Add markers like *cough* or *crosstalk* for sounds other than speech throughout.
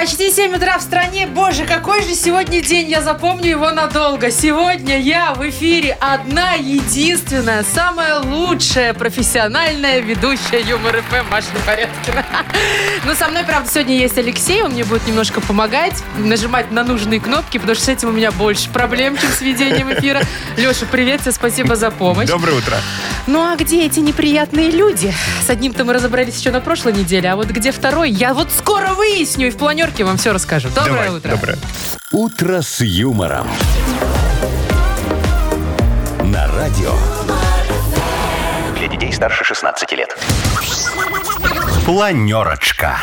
Почти 7 утра в стране. Боже, какой же сегодня день. Я запомню его надолго. Сегодня я в эфире одна, единственная, самая лучшая профессиональная ведущая Юмор ФМ Маша Непорядкина. *laughs* Но со мной, правда, сегодня есть Алексей. Он мне будет немножко помогать, нажимать на нужные кнопки, потому что с этим у меня больше проблем, чем с ведением эфира. Леша, привет тебе, спасибо за помощь. Доброе утро. Ну а где эти неприятные люди? С одним-то мы разобрались еще на прошлой неделе, а вот где второй, я вот скоро выясню и в планерке вам все расскажу. Доброе Давай, утро. Доброе. «Утро с юмором». На радио. Для детей старше 16 лет. Планерочка.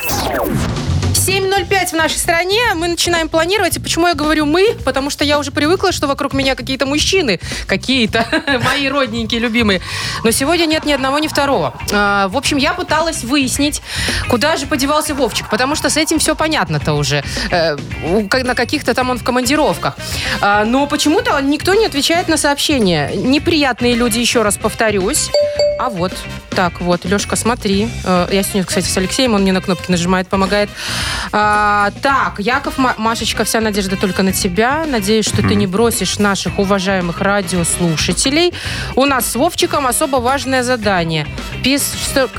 7.05 в нашей стране. Мы начинаем планировать. И почему я говорю «мы»? Потому что я уже привыкла, что вокруг меня какие-то мужчины. Какие-то. *laughs* Мои родненькие, любимые. Но сегодня нет ни одного, ни второго. А, В общем, я пыталась выяснить, куда же подевался Вовчик. Потому что с этим все понятно-то уже. Как- На каких-то там он в командировках. А, Но почему-то никто не отвечает на сообщения. Неприятные люди, еще раз повторюсь. А вот, так вот, Лешка, смотри. Э, Я сегодня, кстати, с Алексеем, он мне на кнопки нажимает, помогает. А, так, Яков, Ма- Машечка, вся надежда только на тебя. Надеюсь, что ты не бросишь наших уважаемых радиослушателей. У нас с Вовчиком особо важное задание. Пис... что-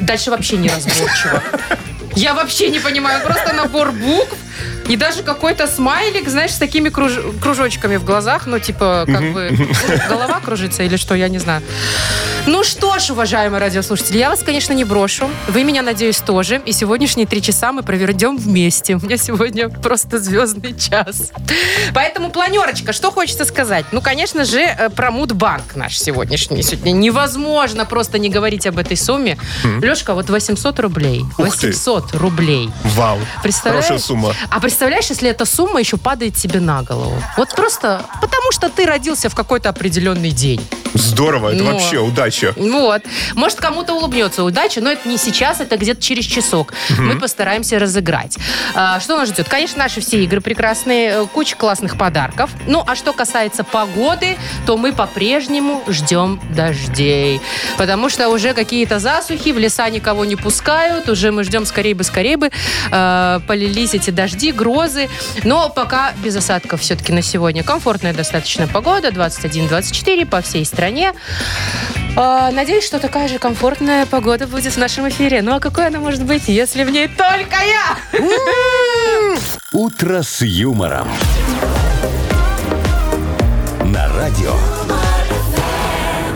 Дальше вообще неразборчиво. *laughs* Я вообще не понимаю, просто набор букв. И даже какой-то смайлик, знаешь, с такими круж- кружочками в глазах. Ну, типа, как бы голова кружится или что, я не знаю. Ну что ж, уважаемые радиослушатели, я вас, конечно, не брошу. Вы меня, надеюсь, тоже. И сегодняшние три часа мы проведем вместе. У меня сегодня просто звездный час. Поэтому планерочка, что хочется сказать? Ну, конечно же, э, про Мудбанк наш сегодняшний. Сегодня невозможно просто не говорить об этой сумме. Лешка, вот 800 рублей. Ух ты. 800 рублей. Вау. Представляешь? Хорошая сумма. А представляешь, если эта сумма еще падает тебе на голову? Вот просто потому, что ты родился в какой-то определенный день. Здорово. Это Ну. вообще удача. Вот. Может, кому-то улыбнется удача, но это не сейчас, это где-то через часок. Мы постараемся разыграть. А, что нас ждет? Конечно, наши все игры прекрасные, э, куча классных подарков. Ну, а что касается погоды, то мы по-прежнему ждем дождей. Потому что уже какие-то засухи, в леса никого не пускают, уже мы ждем скорее бы, скорее бы э, полились эти дожди, грозы. Но пока без осадков все-таки на сегодня. Комфортная достаточно погода, 21-24 по всей стране. А, Надеюсь, что такая же комфортная погода будет в нашем эфире. Ну а какой она может быть, если в ней только я? «Утро с юмором». На радио.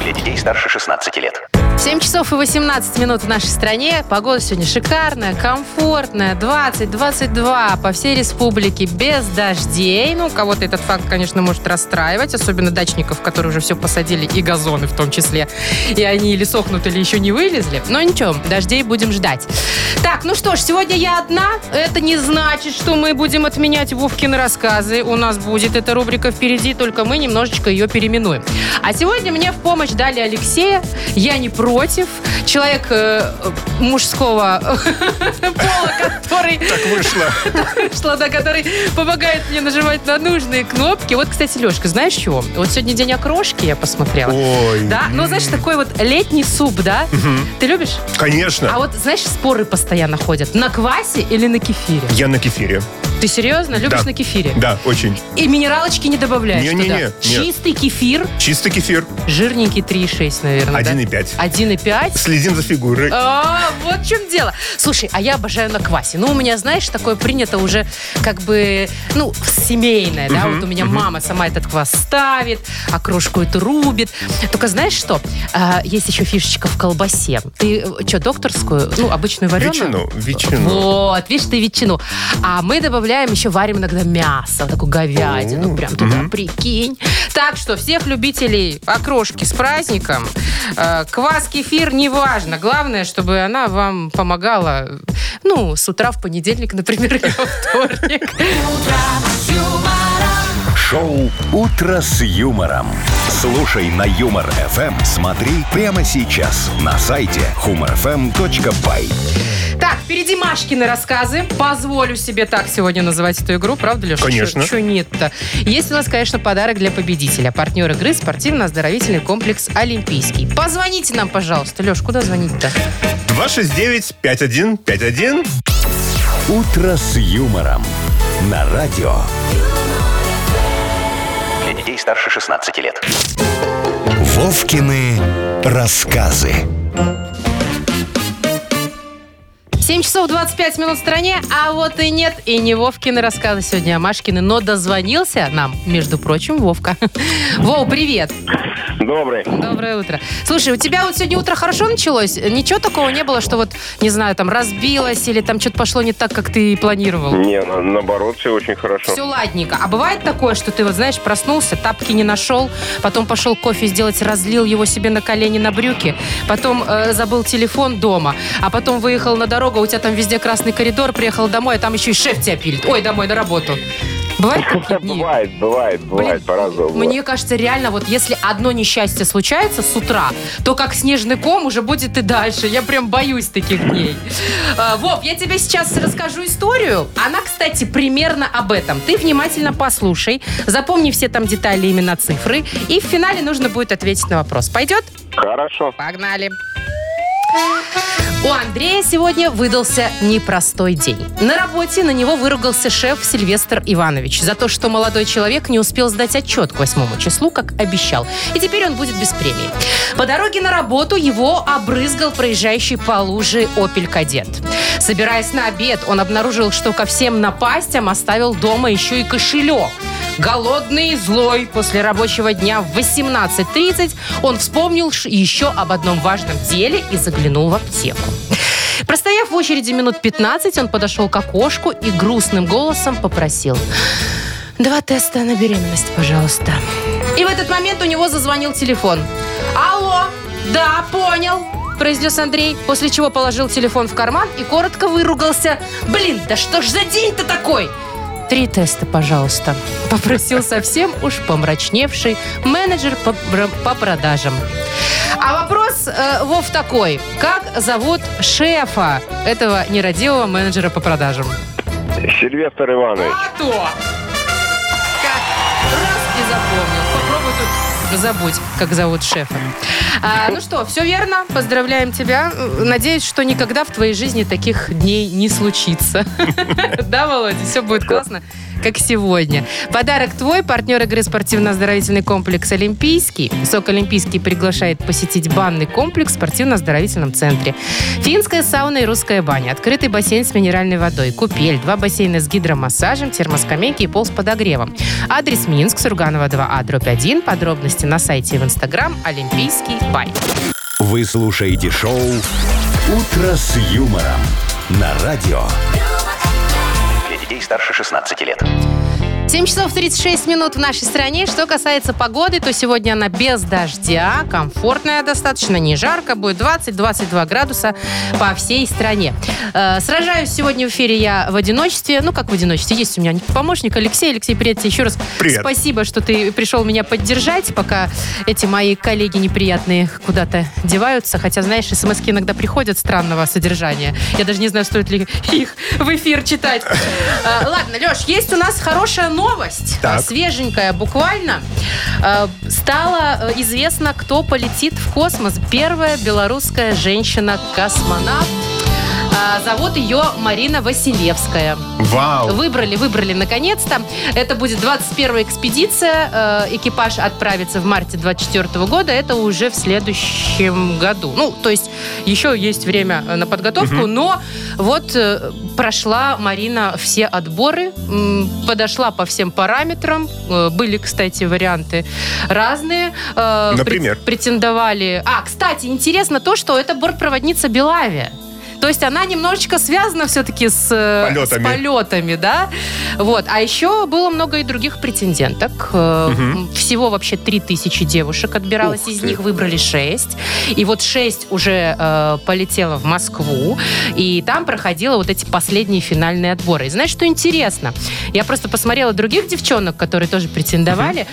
Для детей старше 16 лет. 7 часов и 18 минут в нашей стране. Погода сегодня шикарная, комфортная. 20-22 по всей республике без дождей. Ну, кого-то этот факт, конечно, может расстраивать. Особенно дачников, которые уже все посадили, и газоны в том числе. И они или сохнут, или еще не вылезли. Но ничего, дождей будем ждать. Так, ну что ж, сегодня я одна. Это не значит, что мы будем отменять Вовкины рассказы. У нас будет эта рубрика впереди, только мы немножечко ее переименуем. А сегодня мне в помощь дали Алексея. Я не против. Человек э, мужского *laughs* пола, который Так вышло. *laughs* вышла, да, который помогает мне нажимать на нужные кнопки. Вот, кстати, Лешка, знаешь чего? Вот сегодня день окрошки, я посмотрела. Ой. Да, ну, знаешь, такой вот летний суп, да? Ты любишь? Конечно. А вот, знаешь, споры постоянно ходят. На квасе или на кефире? Я на кефире. Ты серьезно? Любишь Да. на кефире? Да, очень. И минералочки не добавляешь Не-не-не, туда? нет. Чистый кефир, Чистый кефир. жирненький 3,6, наверное, да? 1,5. 1,5? Следим за фигурой. А, вот в чем дело. Слушай, а я обожаю на квасе. Ну, у меня, знаешь, такое принято уже как бы, ну, семейное, да? Вот у меня мама сама этот квас ставит, окрошку эту рубит. Только знаешь что? А, есть еще фишечка в колбасе. Ты что, докторскую? Ну, обычную вареную? Ветчину, ветчину. Вот, видишь, ты ветчину. А мы добавляем еще, варим иногда мясо, такую говядину, прям туда, прикинь. Так что всех любителей окрошки с праздником, э, квас, кефир, неважно. Главное, чтобы она вам помогала, ну, с утра в понедельник, например, *laughs* или во вторник. Шоу «Утро с юмором». Слушай на Юмор ФМ. Смотри прямо сейчас на сайте humorfm.by. Так, впереди Машкины рассказы. Позволю себе так сегодня называть эту игру, правда, Леша? Конечно. Что нет-то? Есть у нас, конечно, подарок для победителя. Партнер игры спортивно-оздоровительный комплекс «Олимпийский». Позвоните нам, пожалуйста. Леш, куда звонить-то? 269-5151. «Утро с юмором» на радио. Детей старше 16 лет. Вовкины рассказы. 7 часов 25 минут в стране, а вот и нет, и не Вовкины рассказы сегодня, а Машкины. Но дозвонился нам, между прочим, Вовка. *laughs* Вов, привет. Добрый. Доброе утро. Слушай, у тебя вот сегодня утро хорошо началось? Ничего такого не было, что вот, не знаю, там разбилось или там что-то пошло не так, как ты планировал? Не, на- наоборот, все очень хорошо. Все ладненько. А бывает такое, что ты вот, знаешь, проснулся, тапки не нашел, потом пошел кофе сделать, разлил его себе на колени, на брюки, потом э, забыл телефон дома, а потом выехал на дорогу, у тебя там везде красный коридор, приехал домой, а там еще и шеф тебя пилит. Ой, домой, на работу. Бывает *laughs* такие дни? Бывает, бывает, бывает, по-разному. Мне кажется, реально, вот если одно несчастье случается с утра, то как снежный ком уже будет и дальше. Я прям боюсь таких дней. *laughs* А, Вов, я тебе сейчас расскажу историю. Она, кстати, примерно об этом. Ты внимательно послушай, запомни все там детали, имена, цифры, и в финале нужно будет ответить на вопрос. Пойдет? Хорошо. Погнали. У Андрея сегодня выдался непростой день. На работе на него выругался шеф Сильвестр Иванович за то, что молодой человек не успел сдать отчет к восьмому числу, как обещал. И теперь он будет без премии. По дороге на работу его обрызгал проезжающий по луже «Опель Кадет». Собираясь на обед, он обнаружил, что ко всем напастям оставил дома еще и кошелек. Голодный и злой после рабочего дня в 18.30 он вспомнил еще об одном важном деле и заглянул в аптеку. Простояв в очереди минут 15, он подошел к окошку и грустным голосом попросил «Два теста на беременность, пожалуйста». И в этот момент у него зазвонил телефон. «Алло, да, понял», произнес Андрей, после чего положил телефон в карман и коротко выругался. «Блин, да что ж за день-то такой?» «Три теста, пожалуйста», — попросил совсем уж помрачневший менеджер по, по продажам. А вопрос, э, Вов, такой. Как зовут шефа этого нерадивого менеджера по продажам? Сильвестр Иванович. А то! Как раз и запомнил. Попробуй тут забудь, как зовут шефа. А, ну что, все верно. Поздравляем тебя. Надеюсь, что никогда в твоей жизни таких дней не случится. *laughs* Да, Володя? Все будет классно, как сегодня. Подарок твой. Партнер игры спортивно-оздоровительный комплекс «Олимпийский». СОК «Олимпийский» приглашает посетить банный комплекс в спортивно-оздоровительном центре. Финская сауна и русская баня. Открытый бассейн с минеральной водой. Купель. Два бассейна с гидромассажем, термоскамейки и пол с подогревом. Адрес Минск, Сурганова 2А, дробь 1. Подробности на сайте Инстаграм «Олимпийский бай». Вы слушаете шоу «Утро с юмором» на радио. Для детей старше 16 лет. 7 часов 36 минут в нашей стране. Что касается погоды, то сегодня она без дождя, комфортная достаточно, не жарко, будет 20-22 градуса по всей стране. Э, сражаюсь сегодня в эфире я в одиночестве. Ну, как в одиночестве? Есть у меня помощник Алексей. Алексей, привет тебе еще раз. Привет. Спасибо, что ты пришел меня поддержать, пока эти мои коллеги неприятные куда-то деваются. Хотя, знаешь, смс иногда приходят странного содержания. Я даже не знаю, стоит ли их в эфир читать. Э, Ладно, Леш, есть у нас хорошая новость. Так. Э, Свеженькая буквально. Э, Стало э, известно, кто полетит в космос. Первая белорусская женщина-космонавт. А, Зовут ее Марина Василевская. Вау. Выбрали, выбрали наконец-то. Это будет 21-я экспедиция. Э, Экипаж отправится в марте 24 года. Это уже в следующем году. Ну, то есть еще есть время э, на подготовку. Но вот э, прошла Марина все отборы. Подошла по всем параметрам. Были, кстати, варианты разные. Например? прет- Претендовали... А, кстати, интересно то, что это бортпроводница Белавия. То есть она немножечко связана все-таки с, э, Полетами. с полетами, да? Вот. А еще было много и других претенденток. Э, Всего вообще 3000 девушек отбиралось, Ух из ты. них выбрали 6. И вот 6 уже э, полетело в Москву, и там проходило вот эти последние финальные отборы. И знаешь, что интересно? Я просто посмотрела других девчонок, которые тоже претендовали.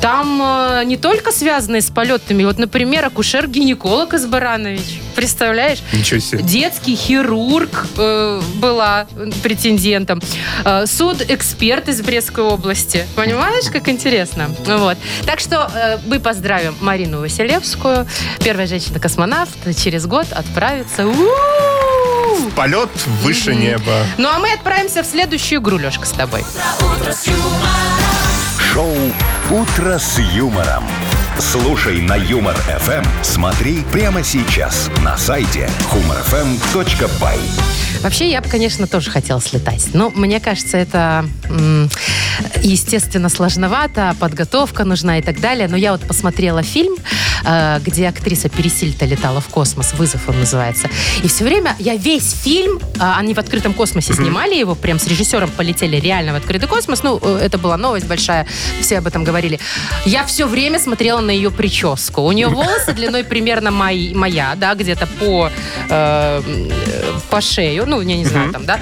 Там э, не только связанные с полетами, вот, например, акушер-гинеколог из Баранович. Представляешь? Ничего себе. Детский хирург э, была претендентом. Э, суд-эксперт из Брестской области. Понимаешь, как интересно? Вот. Так что э, мы поздравим Марину Василевскую. Первая женщина-космонавт через год отправится. У-у-у! Полет выше неба. Ну а мы отправимся в следующую игру, Лешка, с тобой. Шоу «Утро с юмором». Слушай на Юмор ФМ. Смотри прямо сейчас на сайте humorfm.by. Вообще, я бы, конечно, тоже хотела слетать. Но мне кажется, это, естественно, сложновато, подготовка нужна и так далее. Но я вот посмотрела фильм, где актриса Пересильта летала в космос, «Вызов» он называется. И все время, я весь фильм, а, они в открытом космосе снимали его, прям с режиссером полетели реально в открытый космос. Ну, э, это была новость большая, все об этом говорили. Я все время смотрела на ее прическу. У нее *laughs* волосы длиной примерно мои- моя, да, где-то по, э, э, по шею, ну, я не знаю, там, да,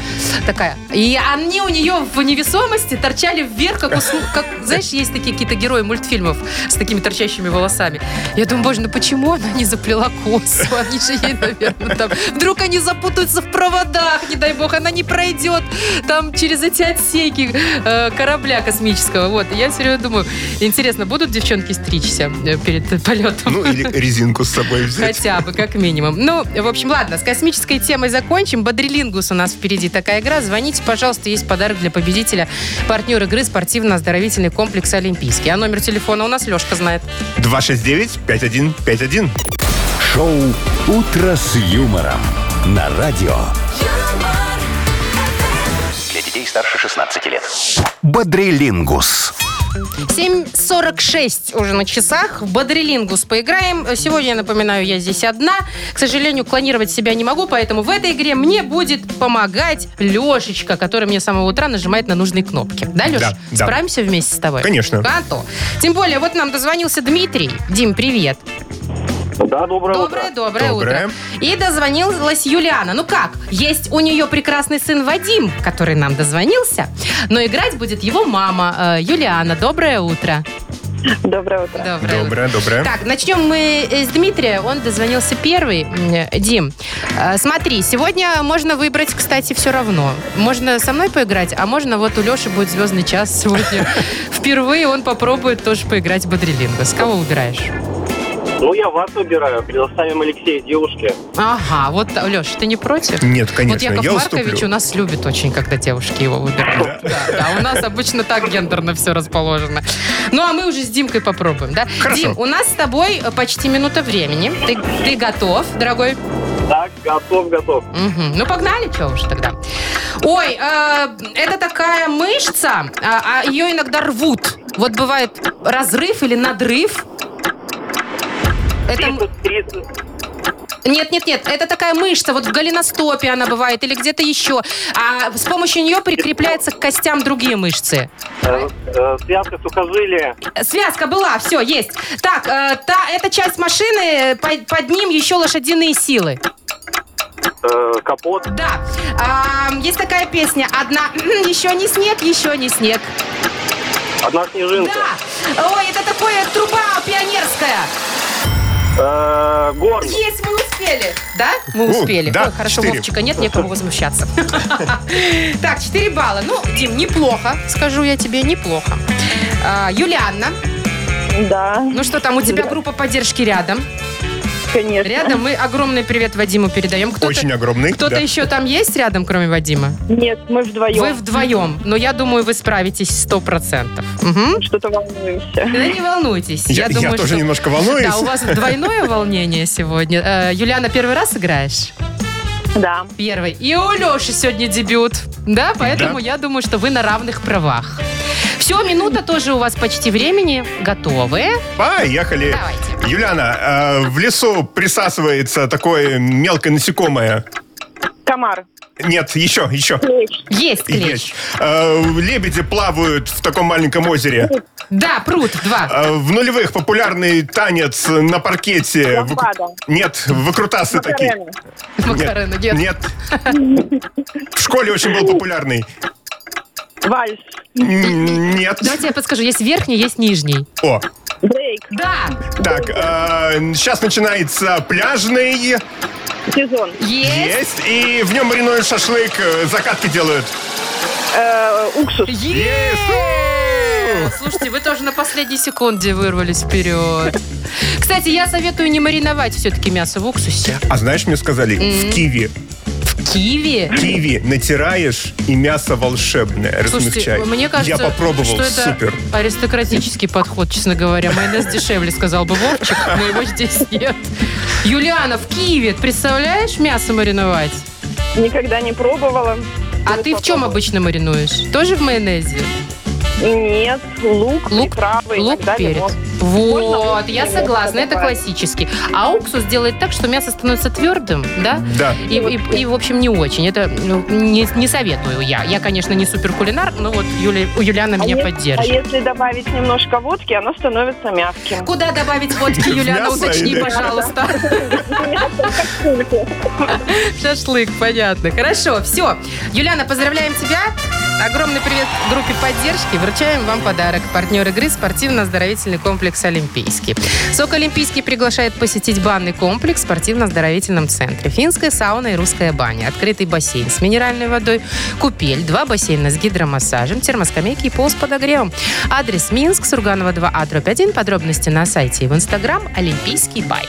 такая. И они у нее в невесомости торчали вверх, как, у как знаешь, есть такие какие-то герои мультфильмов с такими торчащими волосами. Я думаю, боже, ну почему она не заплела косу? Они же ей, наверное, там... Вдруг они запутаются в проводах, не дай бог, она не пройдет там через эти отсеки э, корабля космического. Вот, И я все время думаю, интересно, будут девчонки стричься э, перед полетом? Ну, или резинку с собой взять. Хотя бы, как минимум. Ну, в общем, ладно, с космической темой закончим. Бодрилингус у нас впереди такая игра. Звоните, пожалуйста, есть подарок для победителя. Партнер игры спортивно-оздоровительный комплекс «Олимпийский». А номер телефона у нас Лешка знает. 269-5151. Шоу «Утро с юмором» на радио. Старше 16 лет. Бодрилингус. 7.46 уже на часах. В Бодрилингус поиграем. Сегодня, я напоминаю, я здесь одна. К сожалению, клонировать себя не могу, поэтому в этой игре мне будет помогать Лешечка, который мне с самого утра нажимает на нужные кнопки. Да, Леш? Да, да. Справимся вместе с тобой? Конечно. То. Тем более, вот нам дозвонился Дмитрий. Дим, привет. Да, доброе, Доброе, доброе, Доброе. утро. И дозвонилась Юлиана. Ну как? Есть у нее прекрасный сын Вадим, который нам дозвонился, но играть будет его мама э, Юлиана. Доброе утро. Доброе утро. Доброе, утро. Доброе, доброе. Так, начнем мы э, с Дмитрия. Он дозвонился первый. Дим, э, смотри, сегодня можно выбрать, кстати, все равно. Можно со мной поиграть, а можно вот у Леши будет звездный час сегодня. *laughs* Впервые он попробует тоже поиграть в Бодрилингу. С кого выбираешь? Ну, я вас выбираю. Предоставим Алексею девушке. Ага, вот, Леш, ты не против? Нет, конечно, вот Яков я Маркович уступлю. у нас любит очень, когда девушки его выбирают. Да, да, у нас обычно так гендерно все расположено. Ну, а мы уже с Димкой попробуем, да? Хорошо. Дим, у нас с тобой э, почти минута времени. Ты, ты готов, дорогой? Так, готов, готов. Мгм. Ну, погнали, что уж тогда. Ой, э, это такая мышца, а, а ее иногда рвут. Вот бывает разрыв или надрыв. Это... м- 30, 30. Нет, нет, нет, это такая мышца, вот в голеностопе она бывает или где-то еще. А с помощью нее прикрепляются к костям другие мышцы. Э, э, связка сухожилия. Связка была, все, есть. Так, э, та, эта часть машины, под, под ним еще лошадиные силы. капот. Да. А, есть такая песня. Одна. *clears throat* Еще не снег, еще не снег. Одна снежинка. Да. Ой, это такое труба пионерская. Э, горн. Есть, мы успели. Да? Мы успели. да, Ой, хорошо, четыре. Вовчика нет, некому возмущаться. *laughs* Так, 4 балла. Ну, Дим, неплохо, скажу я тебе, неплохо. А, Юлианна, Да, ну что там, у тебя группа поддержки рядом? Конечно. Рядом мы огромный привет Вадиму передаем. Кто-то, Очень огромный. кто-то да. еще там есть рядом, кроме Вадима? Нет, мы вдвоем. Вы вдвоем. Но я думаю, вы справитесь сто процентов. Мгм. Что-то волнуемся. Да не волнуйтесь. Я, я думаю, тоже что- немножко волнуюсь. Да, у вас двойное волнение сегодня. Э, Юлиана, первый раз играешь? Да. Первый. И у Леши сегодня дебют. Да, поэтому Да. я думаю, что вы на равных правах. Все, минута тоже у вас почти времени. Готовы? Поехали. Давайте. Юлиана, э, в лесу присасывается такое мелкое насекомое. Комар. Нет, еще, еще. Клещ. Есть клещ. Есть. Э, Лебеди плавают в таком маленьком озере. Да, пруд, два. Э, В нулевых популярный танец на паркете. Ламбада. Нет, выкрутасы такие. Макарена. Макарена, нет. Нет. В школе очень был популярный. Вальс. Нет. Давайте я подскажу. Есть верхний, есть нижний. О, Брейк. Да, так, сейчас начинается пляжный. Сезон. есть. Есть. И в нем маринуют шашлык, э, закатки делают. Э, уксус. Есть! Слушайте, вы тоже на последней секунде вырвались вперед. Кстати, я советую не мариновать все-таки мясо в уксусе. А знаешь, мне сказали, в киви. Киви. Киви натираешь, и мясо волшебное. Слушайте, Размягчай. мне кажется, Я попробовал, что это супер. аристократический подход, честно говоря. Майонез дешевле, сказал бы Вовчик, но его здесь нет. Юлиана, в Киеве, представляешь, мясо мариновать? Никогда не пробовала. А ты в чем обычно маринуешь? Тоже в майонезе? Нет, лук, Лук, приправы, лук, иногда перец. Вот, Можно я согласна, это классический. А уксус делает так, что мясо становится твердым, да? Да. И, и- и, в общем, не очень. Это ну, не, не советую я. Я, конечно, не супер кулинар, но вот Юля, у Юлианы меня а ес- поддержит. А если добавить немножко водки, оно становится мягким. Куда добавить водки, *laughs* Юлиана, уточни, пожалуйста. *laughs* Шашлык, понятно. Хорошо, все. Юлиана, поздравляем тебя. Огромный привет группе поддержки. Вручаем вам подарок. Партнер игры спортивно-оздоровительный комплекс «Олимпийский». СОК «Олимпийский» приглашает посетить банный комплекс в спортивно-оздоровительном центре. Финская сауна и русская баня. Открытый бассейн с минеральной водой. Купель. Два бассейна с гидромассажем. Термоскамейки и пол с подогревом. Адрес Минск, Сурганова 2А, дробь 1. Подробности на сайте и в Инстаграм «Олимпийский бай».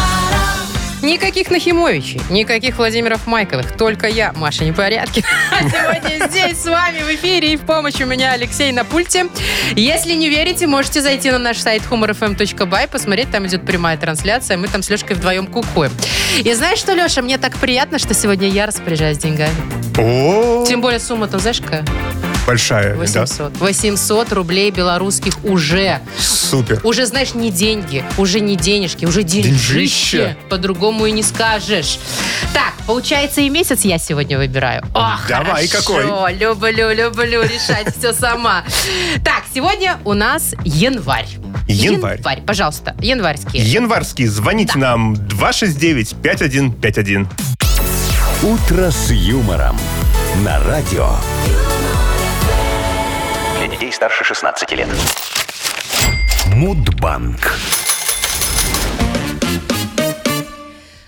Никаких Нахимовичей, никаких Владимиров Майковых, только я, Маша Непорядкина. А *laughs* сегодня здесь с вами в эфире и в помощь у меня Алексей на пульте. Если не верите, можете зайти на наш сайт humorfm.by, посмотреть, там идет прямая трансляция, мы там с Лешкой вдвоем кукуем. И знаешь что, Леша, мне так приятно, что сегодня я распоряжаюсь деньгами. Тем более сумма-то, знаешь, какая? Большая, да? 800. 800 рублей белорусских уже. Супер. Уже, знаешь, не деньги, уже не денежки, уже деньжище. Деньжище. По-другому и не скажешь. Так, получается, и месяц я сегодня выбираю. О, Давай, хорошо. какой? Люблю, люблю решать все сама. Так, сегодня у нас январь. Январь. Январь, пожалуйста, январьские. Январский. Звоните нам 269-5151. Утро с юмором на радио. Старше 16 лет. Мудбанк.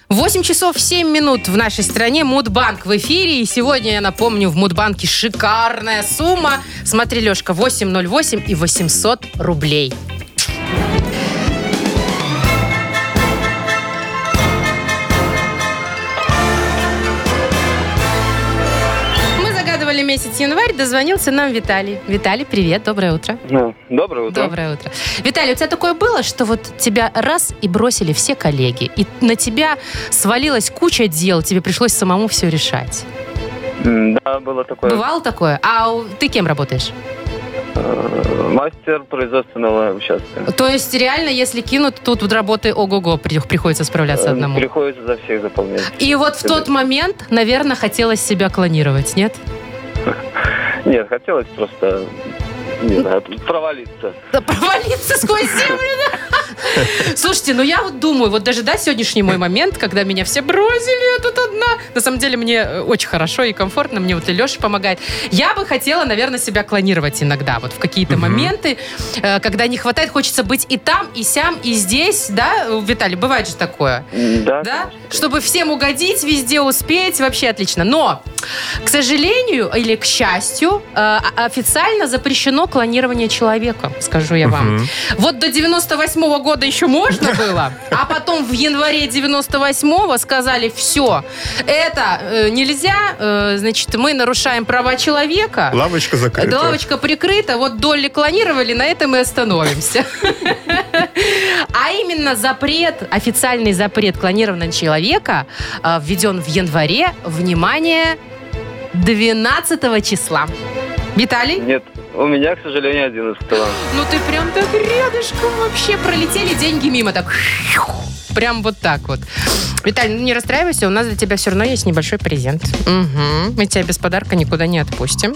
8 часов 7 минут в нашей стране. Мудбанк в эфире. И сегодня, я напомню, в Мудбанке шикарная сумма. Смотри, Лешка, 808 и 800 рублей. Месяц январь, дозвонился нам Виталий. Виталий, привет, доброе утро. Ну, Доброе утро. Доброе утро. Виталий, у тебя такое было, что вот тебя раз и бросили все коллеги, и на тебя свалилась куча дел, тебе пришлось самому все решать? Да, было такое. Бывало такое? А ты кем работаешь? Э, Мастер производственного участка. То есть реально, если кинут, тут вот работы ого-го, при- приходится справляться Э, одному. Приходится за всех заполнять. И вот в тот момент, наверное, хотелось себя клонировать, нет? Нет, хотелось просто, не знаю, провалиться. Да провалиться сквозь землю, да? *laughs* Слушайте, ну я вот думаю, вот даже, да, сегодняшний мой момент, когда меня все бросили, я тут одна. На самом деле мне э, очень хорошо и комфортно, мне вот и Леша помогает. Я бы хотела, наверное, себя клонировать иногда, вот в какие-то моменты, э, когда не хватает, хочется быть и там, и сям, и здесь, да, Виталий, бывает же такое? Да, Да? Чтобы всем угодить, везде успеть, вообще отлично. Но, к сожалению или к счастью, э, официально запрещено клонирование человека, скажу я вам. Вот до 98 года года еще можно было, а потом в январе 98-го сказали, все, это э, нельзя, э, значит, мы нарушаем права человека. Лавочка закрыта. Лавочка прикрыта, вот Долли клонировали, на этом и остановимся. *laughs* А именно запрет, официальный запрет клонированного человека э, введен в январе, внимание, 12 числа. Виталий? Нет, у меня, к сожалению, 11 Ну ты прям так рядышком вообще пролетели деньги мимо, так прям вот так вот. Виталий, ну не расстраивайся, у нас для тебя все равно есть небольшой презент. Мгм. Мы тебя без подарка никуда не отпустим.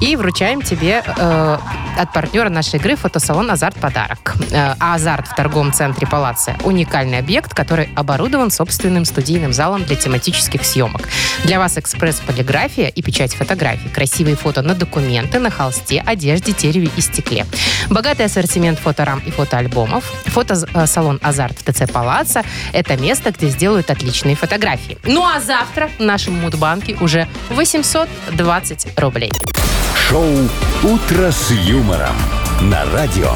И вручаем тебе э, от партнера нашей игры фотосалон «Азарт» подарок. Э, а «Азарт» в торговом центре «Палация» – уникальный объект, который оборудован собственным студийным залом для тематических съемок. Для вас экспресс-полиграфия и печать фотографий, красивые фото на документы, на холсте, одежде, дереве и стекле. Богатый ассортимент фоторам и фотоальбомов. Фотосалон «Азарт» в ТЦ «Палаца» – это место, где сделают отличные фотографии. Ну а завтра в нашем Мудбанке уже 820 рублей. Шоу «Утро с юмором» на радио.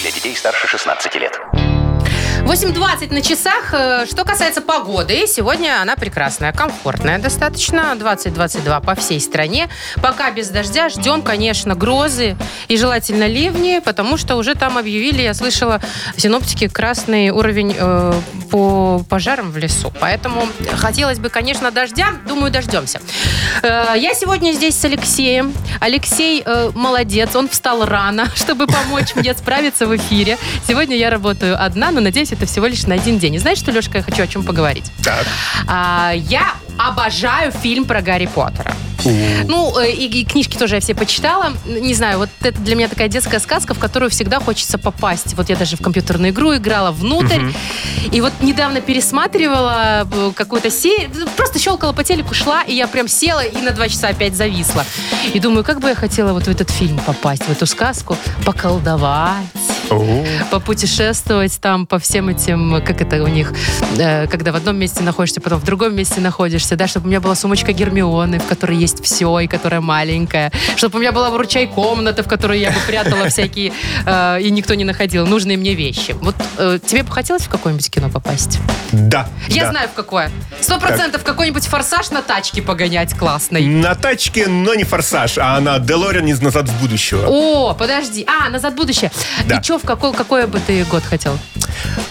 Для детей старше 16 лет. 8.20 на часах. Э, Что касается погоды, сегодня она прекрасная, комфортная достаточно. 20-22 по всей стране. Пока без дождя ждем, конечно, грозы и желательно ливни, потому что уже там объявили, я слышала, синоптики красный уровень э, по пожарам в лесу. Поэтому хотелось бы, конечно, дождя. Думаю, дождемся. Э, я сегодня здесь с Алексеем. Алексей э, молодец, он встал рано, *laughs* чтобы помочь мне справиться в эфире. Сегодня я работаю одна, но надеюсь, это всего лишь на один день. И знаешь, что, Лешка, я хочу о чем поговорить? Так. А, я обожаю фильм про Гарри Поттера. Ну, э, и, и книжки тоже я все почитала. Не знаю, вот это для меня такая детская сказка, в которую всегда хочется попасть. Вот я даже в компьютерную игру играла внутрь. И вот недавно пересматривала э, какую-то серию. Просто щелкала по телеку, шла, и я прям села и на два часа опять зависла. И думаю, как бы я хотела вот в этот фильм попасть, в эту сказку, поколдовать О, попутешествовать там по всем этим, как это у них, э, когда в одном месте находишься, потом в другом месте находишься, да, чтобы у меня была сумочка Гермионы, в которой есть все, и которая маленькая, чтобы у меня была вручай комната, в которой я бы прятала всякие, э, и никто не находил нужные мне вещи. Вот э, тебе бы хотелось в какое-нибудь кино попасть? Да. Я да. знаю в какое. Сто процентов какой-нибудь форсаж на тачке погонять классный. На тачке, но не форсаж, а на Делориан из «Назад в будущего». О, подожди. А, «Назад в будущее». Да. И что, в какой, какой бы ты год хотел?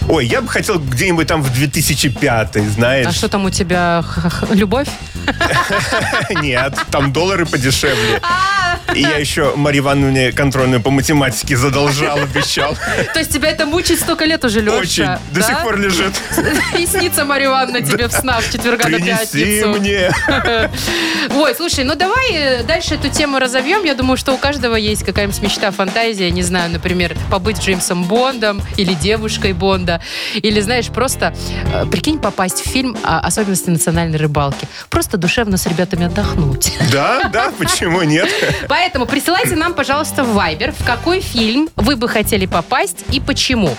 Ой, я бы хотел где-нибудь там в 2005, знаешь. А что там у тебя? Любовь? *laughs* Нет, там доллары подешевле. А. И я еще Марье Ивановне контрольную по математике задолжал, *laughs* обещал. То есть тебя это мучает столько лет уже, Леша? Очень. До сих пор лежит. *laughs* И снится Марья Ивановна тебе в снах четверга Принеси пятницу. мне. *laughs* Ой, слушай, ну давай э, дальше эту тему разовьем. Я думаю, что у каждого есть какая-нибудь мечта, фантазия. Не знаю, например, побыть Джеймсом Бондом или девушкой Бонда. Или, знаешь, просто, э, прикинь, попасть в фильм а, «Особенности национальной рыбалки». Просто душевно с ребятами отдохнуть. Да, да, почему нет? Поэтому присылайте нам, пожалуйста, в Viber, в какой фильм вы бы хотели попасть и почему.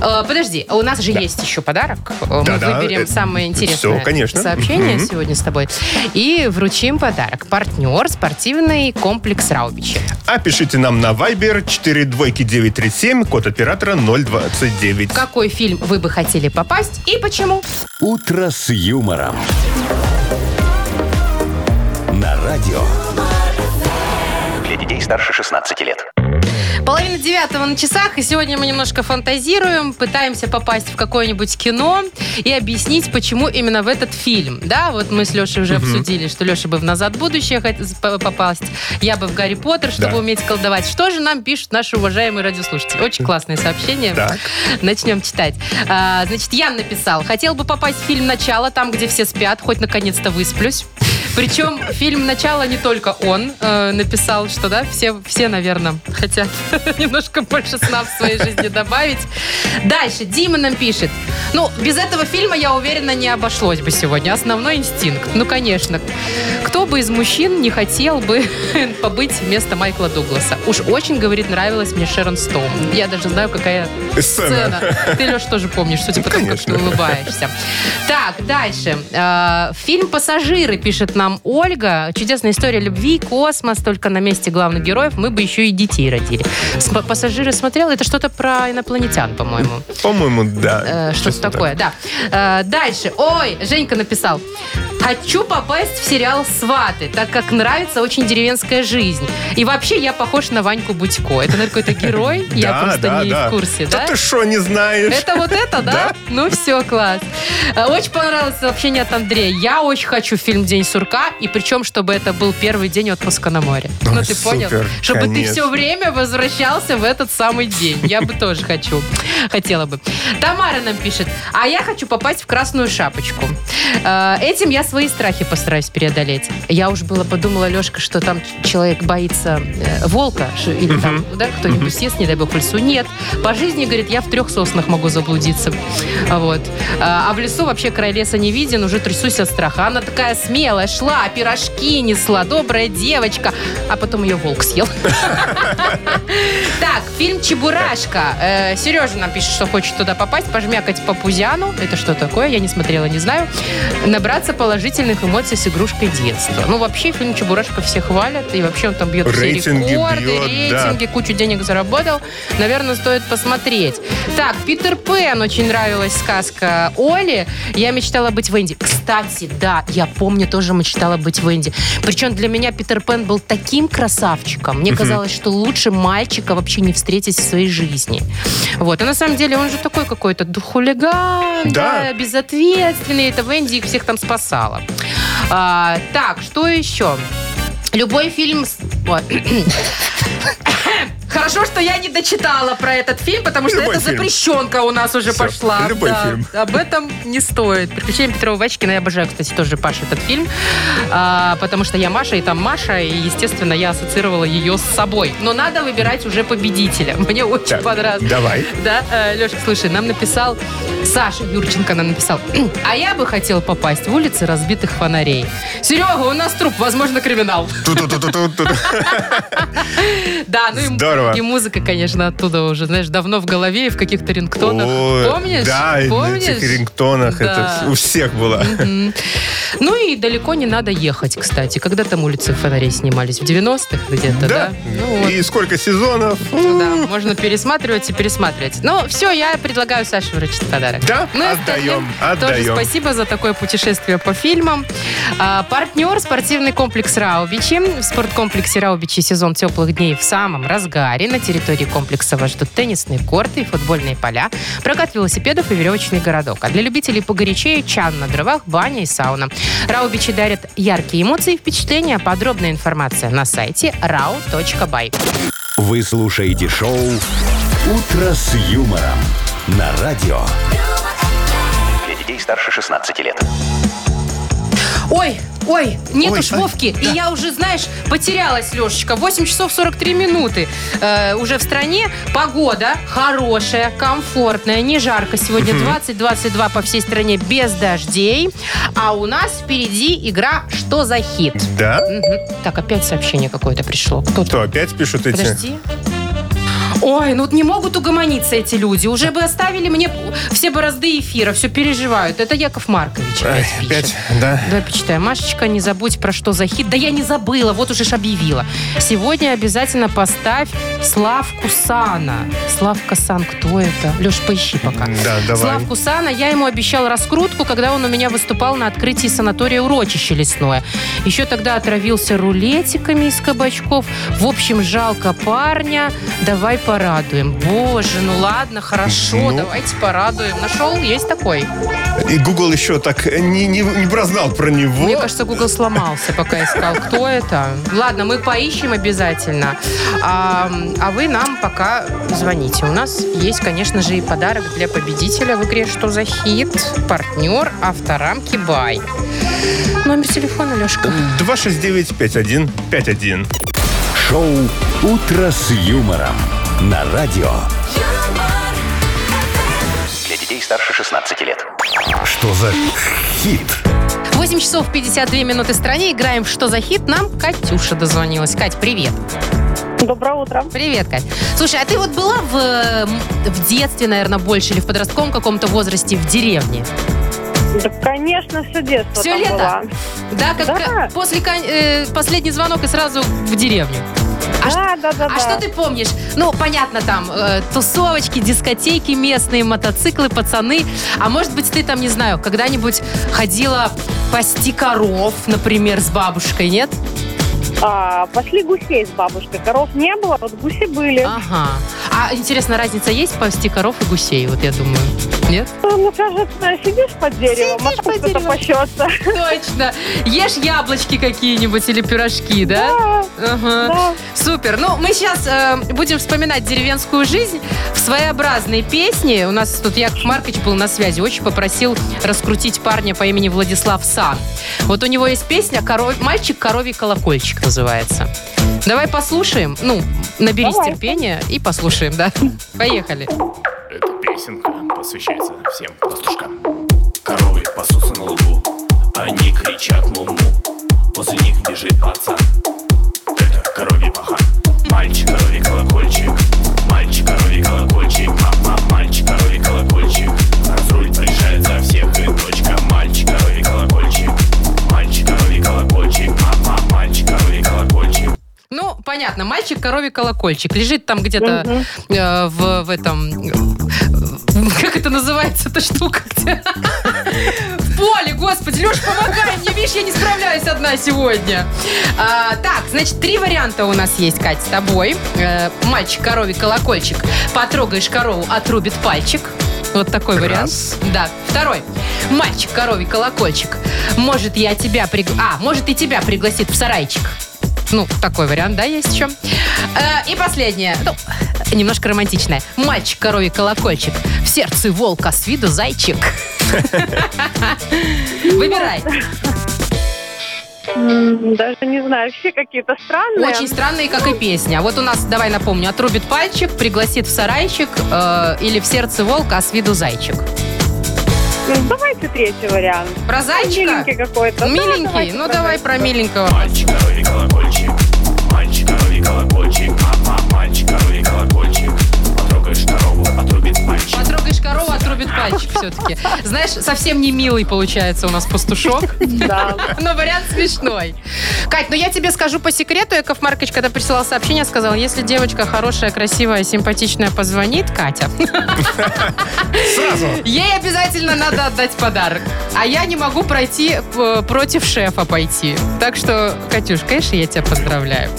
Э, Подожди, у нас же есть еще подарок. Э, Мы Да-да, выберем это- самое интересное всё, конечно. сообщение Мгм. сегодня с тобой и вручим подарок. Партнер спортивный комплекс Раубичи. А пишите нам на Viber 42937, код оператора 029. В какой фильм вы бы хотели попасть и почему? «Утро с юмором». На радио. Старше 16 лет. Половина девятого на часах, и сегодня мы немножко фантазируем, пытаемся попасть в какое-нибудь кино и объяснить, почему именно в этот фильм. Да, вот мы с Лешей уже обсудили, что Леша бы в «Назад в будущее» попасть, я бы в «Гарри Поттер», чтобы Да. уметь колдовать. Что же нам пишут наши уважаемые радиослушатели? Очень классное сообщение. Так. Начнем читать. А, значит, Ян написал, хотел бы попасть в фильм «Начало», там, где все спят, хоть наконец-то высплюсь. Причем фильм «Начало» не только он э, написал, что, да, все, все, наверное, хотят *laughs* немножко больше сна в своей жизни добавить. Дальше, Дима нам пишет. Ну, без этого фильма, я уверена, не обошлось бы сегодня. Основной инстинкт. Ну, конечно. Кто бы из мужчин не хотел бы *laughs* побыть вместо Майкла Дугласа? Уж очень, говорит, нравилась мне Шерон Стоун. Я даже знаю, какая Сцена. сцена. Ты, Леш, тоже помнишь, что типа там как ты Конечно. улыбаешься. Так, дальше. Э, Фильм «Пассажиры» пишет нам нам Ольга. Чудесная история любви, космос, только на месте главных героев мы бы еще и детей родили. Пассажиры смотрел, это что-то про инопланетян, по-моему. По-моему, да. Э, Что-то такое, да. Э, Дальше. Ой, Женька написал. Хочу попасть в сериал «Сваты», так как нравится очень деревенская жизнь. И вообще я похож на Ваньку Будько. Это, наверное, какой-то герой? *laughs* Я просто не в курсе, Да ты что, не знаешь? Это вот это, да? Да. Ну все, класс. Э, Очень понравилось сообщение от Андрея. Я очень хочу фильм «День сурка», и причем, чтобы это был первый день отпуска на море. ну Ой, ты понял? супер, Чтобы ты конечно. все время возвращался в этот самый день. Я бы тоже хочу. Хотела бы. Тамара нам пишет. А я хочу попасть в красную шапочку. Э, Этим я свои страхи постараюсь преодолеть. Я уж было подумала, Лешка, что там человек боится э, волка, или там, да, кто-нибудь съест, не дай бог, лесу. Нет. По жизни, говорит, я в трех соснах могу заблудиться. Вот. А а в лесу вообще край леса не виден, уже трясусь от страха. Она такая смелая, шла, пирожки несла, добрая девочка. А потом ее волк съел. *laughs* Так, фильм «Чебурашка». Э, Сережа нам пишет, что хочет туда попасть, пожмякать по пузяну. Это что такое? Я не смотрела, не знаю. Набраться положительных эмоций с игрушкой детства. Ну, вообще, фильм «Чебурашка» все хвалят. И вообще он там бьет все рекорды, рейтинги, кучу денег заработал. Наверное, стоит посмотреть. Так, «Питер Пен». Очень нравилась сказка Оли. Я мечтала быть Венди. Кстати, да, я помню, тоже мечтала быть Венди. Причем для меня Питер Пен был таким красавчиком. Мне казалось, что лучше мальчика вообще не встретить в своей жизни. Вот. А на самом деле он же такой какой-то хулиган, Да. да, безответственный. Это Венди их всех там спасала. А, так, что еще? Любой фильм... с- Ой. Хорошо, что я не дочитала про этот фильм, потому что Любой это фильм. запрещенка у нас уже Всё, пошла. любой Да, фильм. Об этом не стоит. Приключения Петрова Вачкина я обожаю, кстати, тоже Паша этот фильм. А, потому что я Маша, и там Маша, и, естественно, я ассоциировала ее с собой. Но надо выбирать уже победителя. Мне очень Так, понравилось. Давай. Да, э, Лешка, слушай, нам написал Саша Юрченко нам написал. А я бы хотел попасть в улицы разбитых фонарей. Серега, у нас труп, возможно, криминал. Ту-ту-ту-ту-ту. *laughs* Да, ну и, Здорово. И музыка, конечно, оттуда уже, знаешь, давно в голове и в каких-то рингтонах. Ой, Помнишь? Да, на Помнишь? этих рингтонах Да. это у всех было. Мгм. Ну и далеко не надо ехать, кстати. Когда там улицы фонарей снимались? В 90-х где-то, да? Ну вот. И сколько сезонов? Ну да, можно пересматривать и пересматривать. Ну, все, я предлагаю Саше вручить подарок. Да? Ну остальным Отдаем, Тоже отдаем. спасибо за такое путешествие по фильмам. А, партнер спортивный комплекс Раубичи. В спорткомплексе Раубичи сезон теплых дней в самом разгаре. На территории комплекса вас ждут теннисные корты и футбольные поля, прокат велосипедов и веревочный городок. А для любителей погорячее чан на дровах, баня и сауна. Раубичи дарят яркие эмоции и впечатления. Подробная информация на сайте rau.by. Вы слушаете шоу «Утро с юмором» на радио. Для детей старше 16 лет. Ой, ой, нету Ой, ж ай, Вовки. И я уже, знаешь, потерялась, Лешечка. 8 часов 43 минуты э, уже в стране. Погода хорошая, комфортная, не жарко. Сегодня 20-22 по всей стране без дождей. А у нас впереди игра «Что за хит?». Да? Мгм. Так, опять сообщение какое-то пришло. Кто-то. Что, опять пишут эти? Подожди. Ой, ну вот не могут угомониться эти люди. Уже бы оставили мне все борозды эфира, все переживают. Это Яков Маркович Ай, опять опять, да. Давай почитаем. Машечка, не забудь про что за хит. Да я не забыла, вот уже ж объявила. Сегодня обязательно поставь Славку Сана. Славка Сан, кто это? Леш, поищи пока. Да, давай. Славку Сана, я ему обещал раскрутку, когда он у меня выступал на открытии санатория «Урочище лесное». Еще тогда отравился рулетиками из кабачков. В общем, жалко парня. Давай порадуем. Боже, ну ладно, хорошо, Ну. давайте порадуем. Нашел? Есть такой? И Google еще так не, не, не прознал про него. Мне кажется, Google сломался, пока искал, кто это. Ладно, мы поищем обязательно. А, а вы нам пока звоните. У нас есть, конечно же, и подарок для победителя в игре «Что за хит?» Партнер авторамки «Бай». Номер телефона, Лешка. 269-5151. Шоу «Утро с юмором» на радио. Для детей старше 16 лет. Что за хит? 8 часов 52 минуты в стране. Играем в «Что за хит?» Нам Катюша дозвонилась. Кать, привет. Доброе утро. Привет, Кать. Слушай, а ты вот была в, э, в детстве, наверное, больше или в подростковом каком-то возрасте в деревне? Да, конечно, все детство Все там лето? была. Да, как Да. э, после э, последний звонок и сразу в деревню. А Да, да, да, А да. что ты помнишь? Ну, понятно, там э, тусовочки, дискотеки местные, мотоциклы, пацаны. А может быть, ты там, не знаю, когда-нибудь ходила пасти коров, например, с бабушкой, нет? А, пошли гусей с бабушкой. Коров не было, вот гуси были. Ага. А интересно, разница есть пасти коров и гусей? Вот я думаю. Нет? Ну, Мне кажется, сидишь под деревом, Сидишь а под деревом. пасется. Точно. Ешь яблочки какие-нибудь или пирожки, да? Да, Ага. да. Супер. Ну, мы сейчас э, будем вспоминать деревенскую жизнь в своеобразной песне. У нас тут Яков Маркович был на связи. Очень попросил раскрутить парня по имени Владислав Сан. Вот у него есть песня «Коров- «Мальчик коровий колокольчик» называется. Давай послушаем. Ну, наберись Давай. терпения и послушаем, да? *laughs* Поехали. Эта песенка посвящается всем пастушкам. Коровы пасутся на лугу, они кричат му-му. После них бежит пацан. Это коровий пахан. Мальчик, коровий колокольчик. Мальчик, коровий колокольчик. Мама, мальчик, коровий колокольчик. Разруль приезжает за всех Ну, понятно, мальчик коровий колокольчик. Лежит там где-то э, в, в этом... э, *laughs* Как это называется, эта штука? где? В поле, господи, Леш, помогай мне, видишь, я не справляюсь одна сегодня. А, так, значит, три варианта у нас есть, Кать, с тобой. Э, мальчик коровий колокольчик. Потрогаешь корову, отрубит пальчик. Вот такой вариант. Да. Второй. Мальчик коровий колокольчик. Может, я тебя приг... А, может, и тебя пригласит в сарайчик. Ну, такой вариант, да, есть еще. Э, и последнее. Ну, немножко романтичное. Мальчик коровий колокольчик. В сердце волка, с виду зайчик. *laughs* Выбирай. Даже не знаю, все какие-то странные. Очень странные, как и песня. Вот у нас, давай напомню, отрубит пальчик, пригласит в сарайчик э, или в сердце волка, а с виду зайчик. Давайте третий вариант. Про зайчика? Миленький какой-то. Да, Миленький? давайте ну, давай про миленького. Мальчик, коровий колокольчик. Мальчик, коровий колокольчик. Корову, отрубит пальчик все-таки. Знаешь, совсем не милый получается у нас пастушок. Да. Но вариант смешной. Кать, ну я тебе скажу по секрету. Яков Маркович, когда присылал сообщение, сказал, если девочка хорошая, красивая, симпатичная позвонит, Катя, Сразу. ей обязательно надо отдать подарок. А я не могу пройти э, против шефа пойти. Так что, Катюш, конечно, я тебя поздравляю.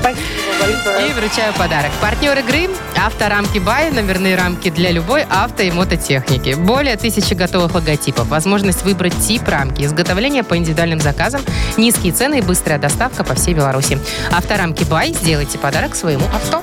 Спасибо. И вручаю подарок. Партнер игры «Авторамки Бай». Номерные рамки для любой авто и мототехники. Более тысячи готовых логотипов. Возможность выбрать тип рамки. Изготовление по индивидуальным заказам. Низкие цены и быстрая доставка по всей Беларуси. «Авторамки Бай». Сделайте подарок своему авто.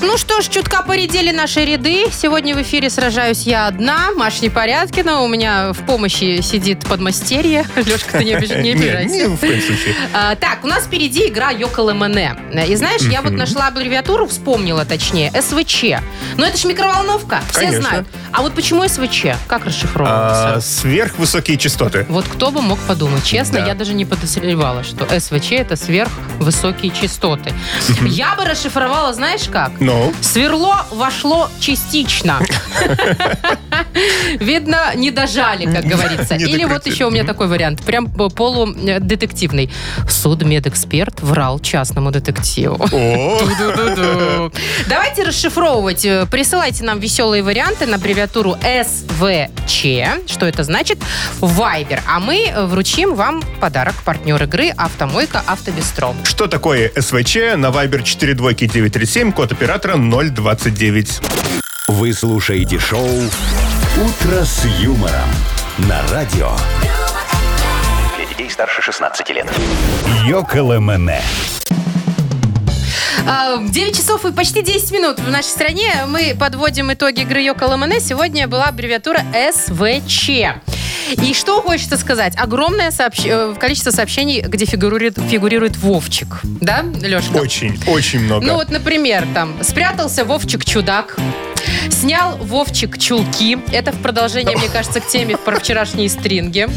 Ну что ж, чутка поредели наши ряды. Сегодня в эфире сражаюсь я одна, Маша Непорядкина. У меня в помощи сидит подмастерье. *laughs* Лешка, ты не, обиж- не *laughs* Не, обижайся. не, в коем случае. А, так, у нас впереди игра Йокол МН. И знаешь, я вот нашла аббревиатуру, вспомнила точнее, СВЧ. Но это ж микроволновка, все Конечно. знают. А вот почему СВЧ? Как расшифровывается? А, Сверхвысокие частоты. Вот кто бы мог подумать. Честно, Да. я даже не подозревала, что СВЧ это сверхвысокие частоты. Я бы расшифровала, знаешь как? Ну, Сверло вошло частично. Видно, не дожали, как говорится. Или вот еще у меня такой вариант, прям полудетективный. Судмедэксперт врал частному детективу. Давайте расшифровывать. Э, Присылайте нам веселые варианты на аббревиатуру СВЧ. Что это значит? Вайбер. А мы э, вручим вам подарок. Партнер игры «Автомойка Автобестро». что такое СВЧ на Viber 42937, код оператора 029. Вы слушаете шоу «Утро с юмором» на радио Для детей старше 16 лет. Йоколэмэне. А, 9 часов и почти 10 минут в нашей стране. Мы подводим итоги игры Йоко Ламане. Сегодня была аббревиатура СВЧ. И что хочется сказать? Огромное сообщ- э, количество сообщений, где фигурирует, фигурирует Вовчик. Да, Лешка? Очень, очень много. Ну вот, например, там, спрятался Вовчик-чудак, снял Вовчик чулки. Это в продолжение, мне кажется, к теме про вчерашние стринги.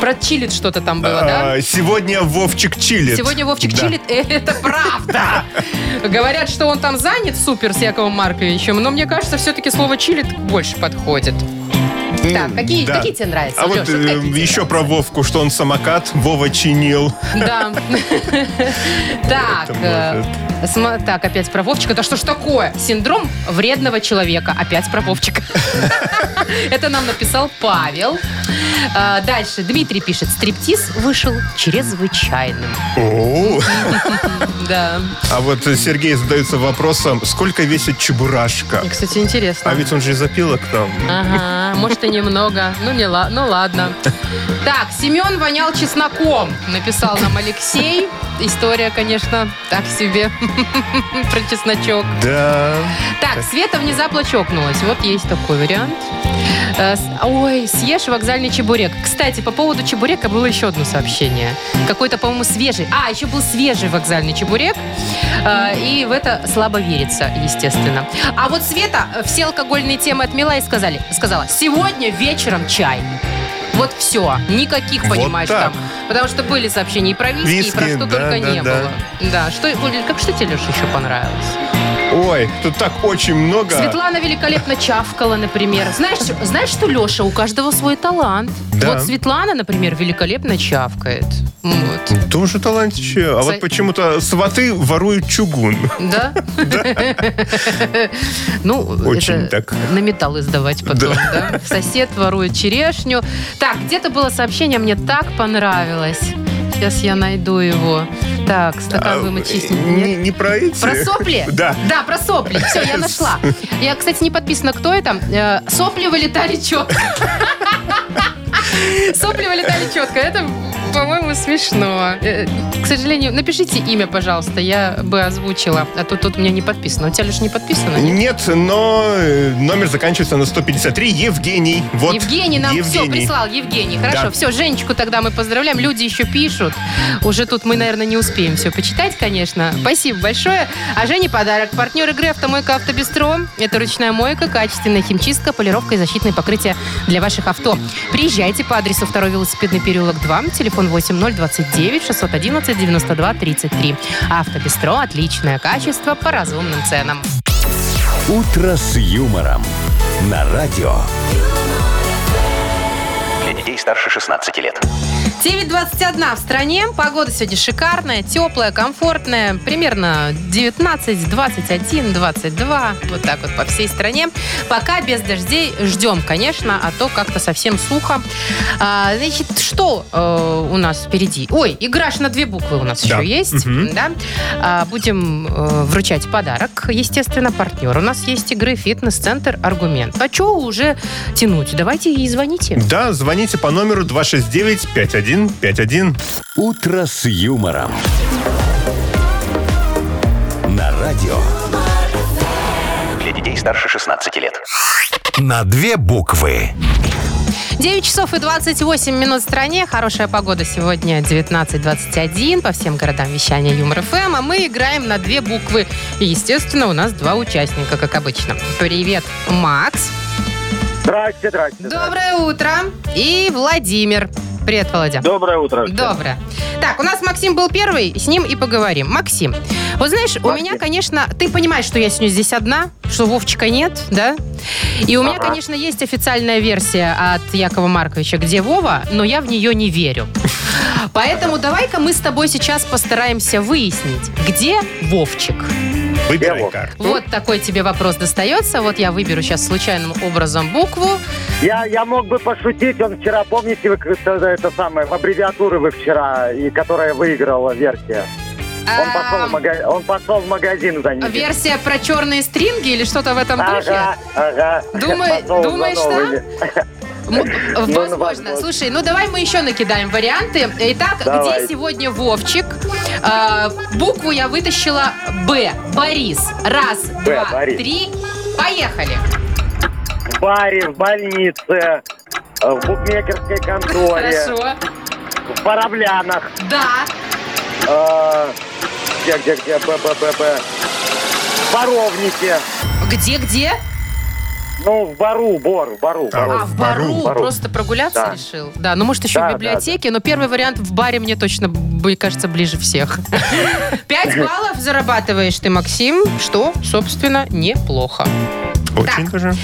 Про чилит что-то там было, да? А, Сегодня Вовчик чилит. Сегодня Вовчик Да. чилит, э, это правда. Говорят, что он там занят супер с Яковом Марковичем, но мне кажется, все-таки слово чилит больше подходит. Так, какие, Да. какие тебе нравятся, А Леш, вот э, еще про? Вовку, что он самокат Вова чинил. Да. *laughs* Так, э, так, опять про Вовчика. Да что ж такое? Синдром вредного человека. Опять про Вовчика. *laughs* Это нам написал Павел. А, Дальше Дмитрий пишет. Стриптиз вышел чрезвычайным. О, *laughs* Да. А вот э, Сергей задается вопросом, сколько весит Чебурашка? Кстати, интересно. А ведь он же из опилок там. Ага, может и немного. Ну, не ла- ну ладно. Так, Семен вонял чесноком, написал нам Алексей. История, конечно, так себе *laughs* про чесночок. Да. Так, Света внезапно чокнулась. Вот есть такой вариант. Э, Ой, съешь вокзальный чебурек. Кстати, по поводу чебурека было еще одно сообщение. Какой-то, по-моему, свежий. А, еще был свежий вокзальный чебурек. Э, И в это слабо верится, естественно. А вот Света э, все алкогольные темы отмела и сказали, сказала, сегодня вечером чай. Вот все. Никаких, Вот понимаешь, так. там. Потому что были сообщения и про виски, и про Виски, что да, только да, не да. было. Да. Что, как что тебе, Леша, еще понравилось? Ой, тут так очень много. Светлана великолепно чавкала, например. Знаешь, знаешь, что, Леша, у каждого свой талант. Да. Вот Светлана, например, великолепно чавкает. Вот. Тоже талантище. А За- вот почему-то сваты воруют чугун. Да? *laughs* Ну, Очень так. на металл издавать потом, да? Сосед ворует черешню. Так, где-то было сообщение, мне так понравилось. Сейчас я найду его. Так, стакан А, вымочить. не, Нет? не про эти? Про сопли? *laughs* Да. Да, про сопли. Все, я *laughs* нашла. Я, кстати, не подписана, кто это. Э, Сопли вылетали четко. *laughs* Сопли вылетали четко. Это, по-моему, смешно. Э, К сожалению, напишите имя, пожалуйста, я бы озвучила. А то тут у меня не подписано. У тебя лишь не подписано? нет? Нет, но э, номер заканчивается на 153. Евгений. Вот. Евгений нам все Евгений. прислал. Евгений, хорошо. Да. Все, Женечку тогда мы поздравляем. Люди еще пишут. Уже тут мы, наверное, не успеем все почитать, конечно. Спасибо большое. А Жене подарок. Партнер игры «Автомойка Автобестро». Это ручная мойка, качественная химчистка, полировка и защитное покрытие для ваших авто. Приезжайте по адресу 2 велосипедный переулок 2, телефон 8029 611 92 33. Автобестро – отличное качество по разумным ценам. «Утро с юмором» на радио. Для детей старше 16 лет. 9.21 в стране. Погода сегодня шикарная, теплая, комфортная. Примерно 19, 21, 22. Вот так вот по всей стране. Пока без дождей ждем, конечно, а то как-то совсем сухо. А, значит, что э, у нас впереди? Ой, игра ж на две буквы у нас Да. еще есть. Мгм. Да? А, будем э, вручать подарок. Естественно, партнер. У нас есть игры «Фитнес-центр Аргумент». А что уже тянуть? Давайте и звоните. Да, звоните по номеру 269-5151. «Утро с юмором». На радио. Для детей старше 16 лет. На две буквы. 9 часов и 28 минут в стране. Хорошая погода сегодня 19.21 по всем городам вещания Юмор ФМ. А мы играем на две буквы. И, естественно, у нас два участника, как обычно. Привет, Макс. Здрасте, здрасте. Доброе утро. И Владимир. Привет, Володя. Доброе утро. всем. Доброе. Так, у нас Максим был первый, с ним и поговорим. Максим, вот знаешь, у Максим. меня, конечно, ты понимаешь, что я сегодня здесь одна, что Вовчика нет, да? И у меня, Ага. конечно, есть официальная версия от Якова Марковича, где Вова, но я в нее не верю. Поэтому давай-ка мы с тобой сейчас постараемся выяснить, где Вовчик. Выбирай Бело. карту. Вот такой тебе вопрос достается. Вот я выберу сейчас случайным образом букву. Я, я мог бы пошутить, он вчера, помните, вы как-то это самое, в аббревиатуры вы вчера, и которая выиграла версия. Он пошел, в мага- он пошел в магазин за ним. Версия про черные стринги или что-то в этом духе? Ага, ага. Думай- думаешь, новыми. Возможно. Слушай, ну давай мы еще накидаем варианты. Итак, Давай. где сегодня Вовчик? А, букву я вытащила Б. Борис. Раз, Б, два, Борис. три. Поехали. В баре, в больнице, э, в букмекерской конторе, Хорошо. в Боровлянах, Да. э, где, где, где, б, б, б, б, в Боровнике, Где-где? Ну, в Бару, Бор, в Бару, А, Бару. А, в бару. Бару. Просто прогуляться Да. решил? Да, ну может еще Да, в да, библиотеке, но первый вариант в баре мне точно, мне кажется, ближе всех. *laughs* Пять баллов зарабатываешь ты, Максим, что, собственно, неплохо. Очень даже.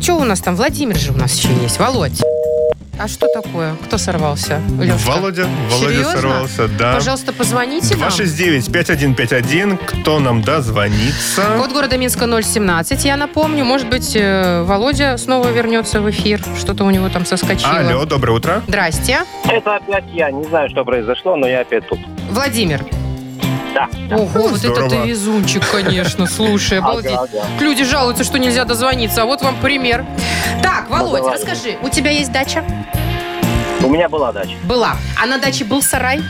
Что у нас там? Владимир же у нас еще есть. Володь. А что такое? Кто сорвался? Лешка? Володя, Володя Серьезно? сорвался, да. Пожалуйста, позвоните нам. 269-5151. Кто нам дозвонится? Код города Минска 017, я напомню. Может быть, э, Володя снова вернется в эфир. Что-то у него там соскочило. Алло, доброе утро. Здрасте. Это опять я. Не знаю, что произошло, но я опять тут. Владимир. Да. Ого, вот это ты везунчик, конечно. Слушай, обалдеть. Ага, ага. Люди жалуются, что нельзя дозвониться, а вот вам пример. Так, Володь, давай. расскажи, у тебя есть дача? У меня была дача. Была. А на даче был сарай?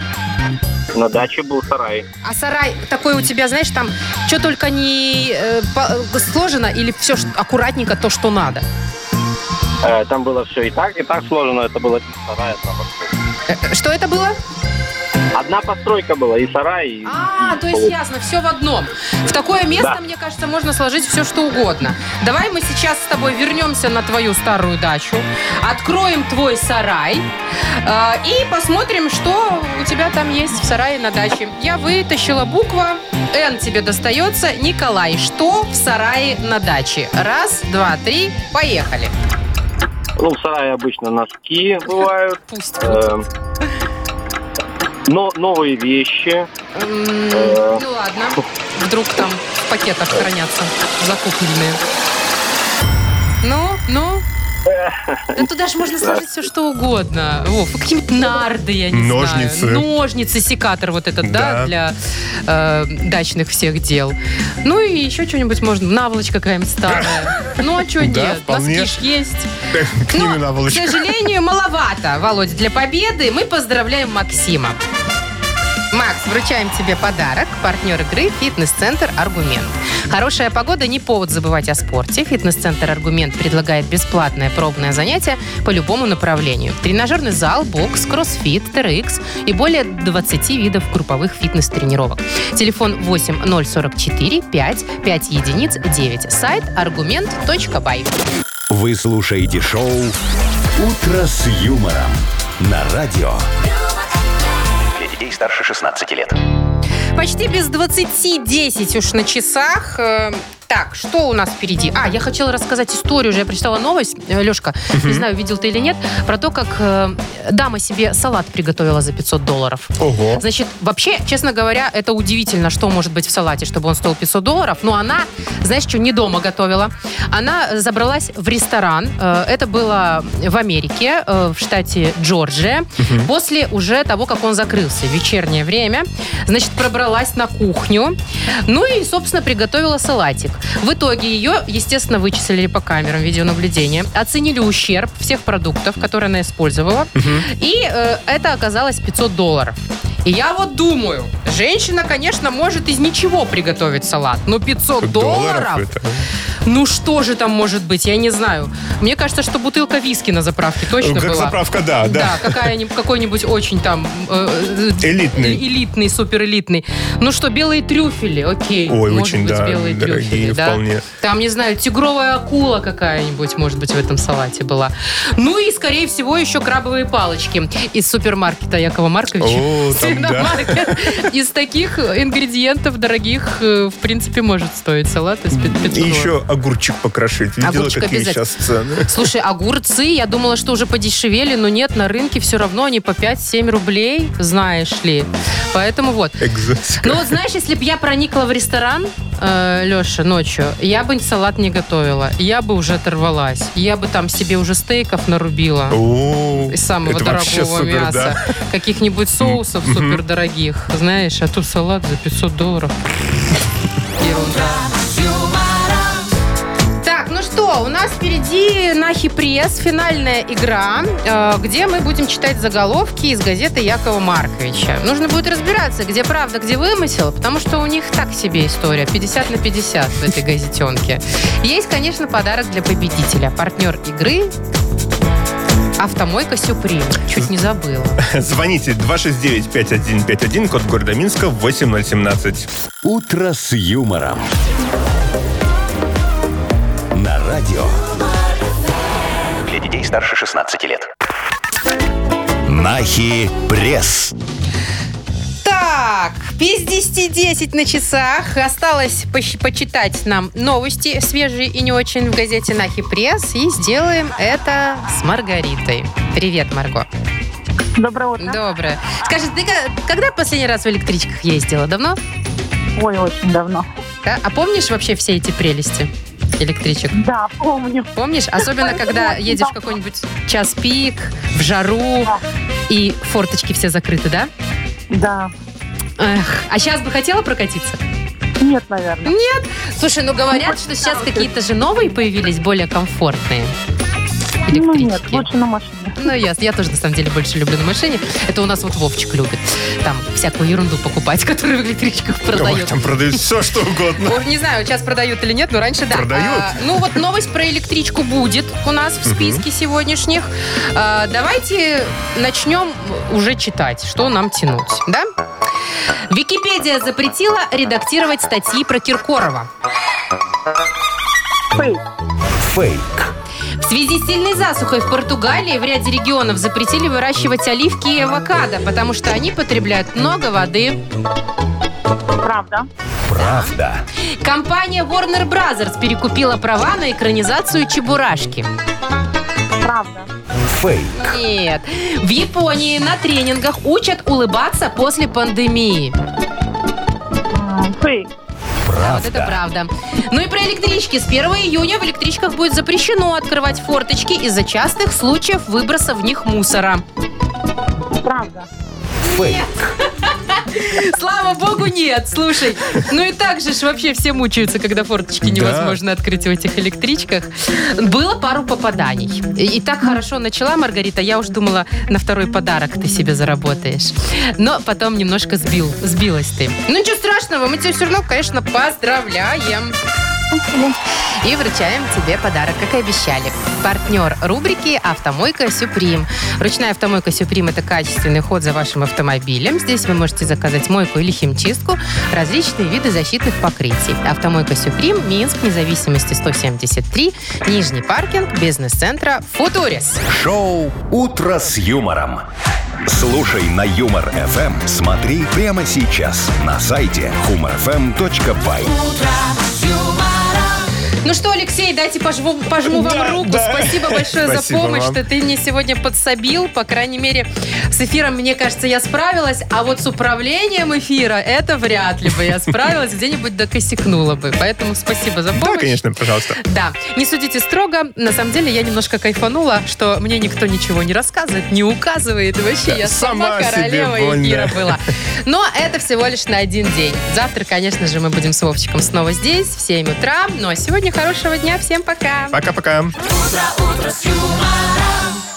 На даче был сарай. А сарай такой у тебя, знаешь, там что только не э, по- э, сложено или все аккуратненько то, что надо? Э, там было все и так, и так сложено. Это было сарай, одна постройка. Э, Что это было? Одна постройка была, и сарай, и... А, и то есть ясно, все в одном. В такое место, Да. мне кажется, можно сложить все, что угодно. Давай мы сейчас с тобой вернемся на твою старую дачу, откроем твой сарай э, и посмотрим, что у тебя там есть в сарае на даче. Я вытащила буква Н тебе достается. Николай, что в сарае на даче? Раз, два, три, поехали. Ну, в сарае обычно носки бывают. Пусть. э, но новые вещи. Ну ладно, вдруг там в пакетах хранятся закупленные. Ну. Да *laughs* туда же можно сложить все, что угодно. Вов, какие-нибудь нарды, я не Ножницы. знаю. Ножницы, секатор вот этот, да, Да. для э, дачных всех дел. Ну и еще что-нибудь можно. Наволочка какая-нибудь старая. *laughs* Ну а что Да, нет? вполне. Носки ж есть. К ними Но, к наволочка. сожалению, маловато, Володь, для победы. Мы поздравляем Максима. Макс, вручаем тебе подарок. Партнер игры «Фитнес-центр Аргумент». Хорошая погода – не повод забывать о спорте. «Фитнес-центр Аргумент» предлагает бесплатное пробное занятие по любому направлению. Тренажерный зал, бокс, кроссфит, TRX и более 20 видов групповых фитнес-тренировок. Телефон 8044 5 5 единиц 9. Сайт аргумент.бай. Вы слушаете шоу «Утро с юмором» на радио. Старше 16 лет. Почти без 20.10 уж на часах. Так, что у нас впереди? А, я хотела рассказать историю, уже я прочитала новость, э, Лешка, не знаю, видел ты или нет, про то, как э, дама себе салат приготовила за 500 долларов. Ого. Значит, вообще, честно говоря, это удивительно, что может быть в салате, чтобы он стоил 500 долларов. Но она, знаешь, что, не дома готовила. Она забралась в ресторан. Э, Это было в Америке, э, в штате Джорджия. После уже того, как он закрылся, вечернее время. Значит, пробралась на кухню. Ну и, собственно, приготовила салатик. В итоге ее, естественно, вычислили по камерам видеонаблюдения, оценили ущерб всех продуктов, которые она использовала. И э, это оказалось 500 долларов. И я вот думаю, женщина, конечно, может из ничего приготовить салат, но 500 долларов? это. Ну что же там может быть, я не знаю. Мне кажется, что бутылка виски на заправке точно Как была. заправка, да, да. Да, какая-нибудь, какой-нибудь очень там... э, э, Элитный. Элитный, супер элитный. Ну что, белые трюфели, окей. Ой, может очень, быть, да, белые дорогие трюфели, да. вполне. Там, не знаю, тигровая акула какая-нибудь, может быть, в этом салате была. Ну и, скорее всего, еще крабовые палочки из супермаркета Якова Марковича. О, там, да. Свиномаркет. Из таких ингредиентов дорогих, э, в принципе, может стоить салат из 500 И еще огурчик покрошить. Видела, какие сейчас цены? Слушай, огурцы, я думала, что уже подешевели, но нет, на рынке все равно они по 5-7 рублей, знаешь ли. Поэтому вот. Экзотика. Ну вот знаешь, если бы я проникла в ресторан, э, Леша, ночью, я бы салат не готовила. Я бы уже оторвалась. Я бы там себе уже стейков нарубила. О, Из самого дорогого супер, мяса. да. Каких-нибудь соусов супер дорогих. Знаешь, а тут салат за 500 долларов. Так, ну что, у нас впереди Нахи Пресс, финальная игра, э, где мы будем читать заголовки из газеты Якова Марковича. Нужно будет разбираться, где правда, где вымысел, потому что у них так себе история, 50 на 50 в этой газетенке. Есть, конечно, подарок для победителя. Партнер игры Автомойка Сюприм. Чуть не забыла. *laughs* Звоните 269-5151, код города Минска 8017. «Утро с юмором». На радио. Для детей старше 16 лет. Нахи пресс. Так, без 10-10 на часах. Осталось поч- почитать нам новости свежие и не очень в газете «Нахи Пресс». И сделаем это с Маргаритой. Привет, Марго. Доброе утро. Доброе. Скажи, ты когда последний раз в электричках ездила? Давно? Ой, очень давно. Да? А помнишь вообще все эти прелести электричек? Да, помню. Помнишь? Особенно, когда едешь в какой-нибудь час пик, в жару, и форточки все закрыты, да? Да. Эх, а сейчас бы хотела прокатиться? Нет, наверное. Нет. Слушай, ну говорят, что сейчас какие-то же новые появились, более комфортные. Ну нет, лучше на машине. Ну, ясно. Я тоже, на самом деле, больше люблю на машине. Это у нас вот Вовчик любит. Там всякую ерунду покупать, *laughs* которую в электричках Ой, продают. там продают все, что угодно. Ой, Не знаю, сейчас продают или нет, но раньше да. Продают? А, ну вот новость про электричку будет у нас в списке сегодняшних. А, давайте начнем уже читать, что нам тянуть, да? Википедия запретила редактировать статьи про Киркорова. Фейк. Фейк. В связи с сильной засухой в Португалии в ряде регионов запретили выращивать оливки и авокадо, потому что они потребляют много воды. Правда. Правда. Компания Warner Brothers перекупила права на экранизацию Чебурашки. Правда. Фейк. Нет. В Японии на тренингах учат улыбаться после пандемии. Фейк. Вот это правда. Ну и про электрички. С 1 июня в электричках будет запрещено открывать форточки из-за частых случаев выброса в них мусора. Правда. Фейк. Слава богу, нет. Слушай, ну и так же ж вообще все мучаются, когда форточки невозможно открыть в этих электричках. Было пару попаданий. И, и так хорошо начала, Маргарита, я уж думала, на второй подарок ты себе заработаешь. Но потом немножко сбил, сбилась ты. Ну ничего страшного, мы тебя все равно, конечно, поздравляем. И вручаем тебе подарок, как и обещали. Партнер рубрики «Автомойка Сюприм». Ручная автомойка Сюприм – это качественный ход за вашим автомобилем. Здесь вы можете заказать мойку или химчистку, различные виды защитных покрытий. Автомойка Сюприм, Минск, независимости 173, Нижний паркинг, бизнес-центра «Футурис». Шоу «Утро с юмором». Слушай на Юмор ФМ. Смотри прямо сейчас на сайте humorfm.by. Ну что, Алексей, дайте пожму, пожму вам Да, руку. да. Спасибо большое за Спасибо помощь, вам. что ты мне сегодня подсобил. По крайней мере, с эфиром, мне кажется, я справилась. А вот с управлением эфира это вряд ли бы я справилась. Где-нибудь докосякнула бы. Поэтому спасибо за помощь. Да, конечно, пожалуйста. Да, не судите строго. На самом деле я немножко кайфанула, что мне никто ничего не рассказывает, не указывает. Вообще, Да, я сама, сама королева эфира была. Но это всего лишь на один день. Завтра, конечно же, мы будем с Вовчиком снова здесь в 7 утра. Ну а сегодня хорошего дня. Всем пока. Пока-пока. утро, утро с юмором.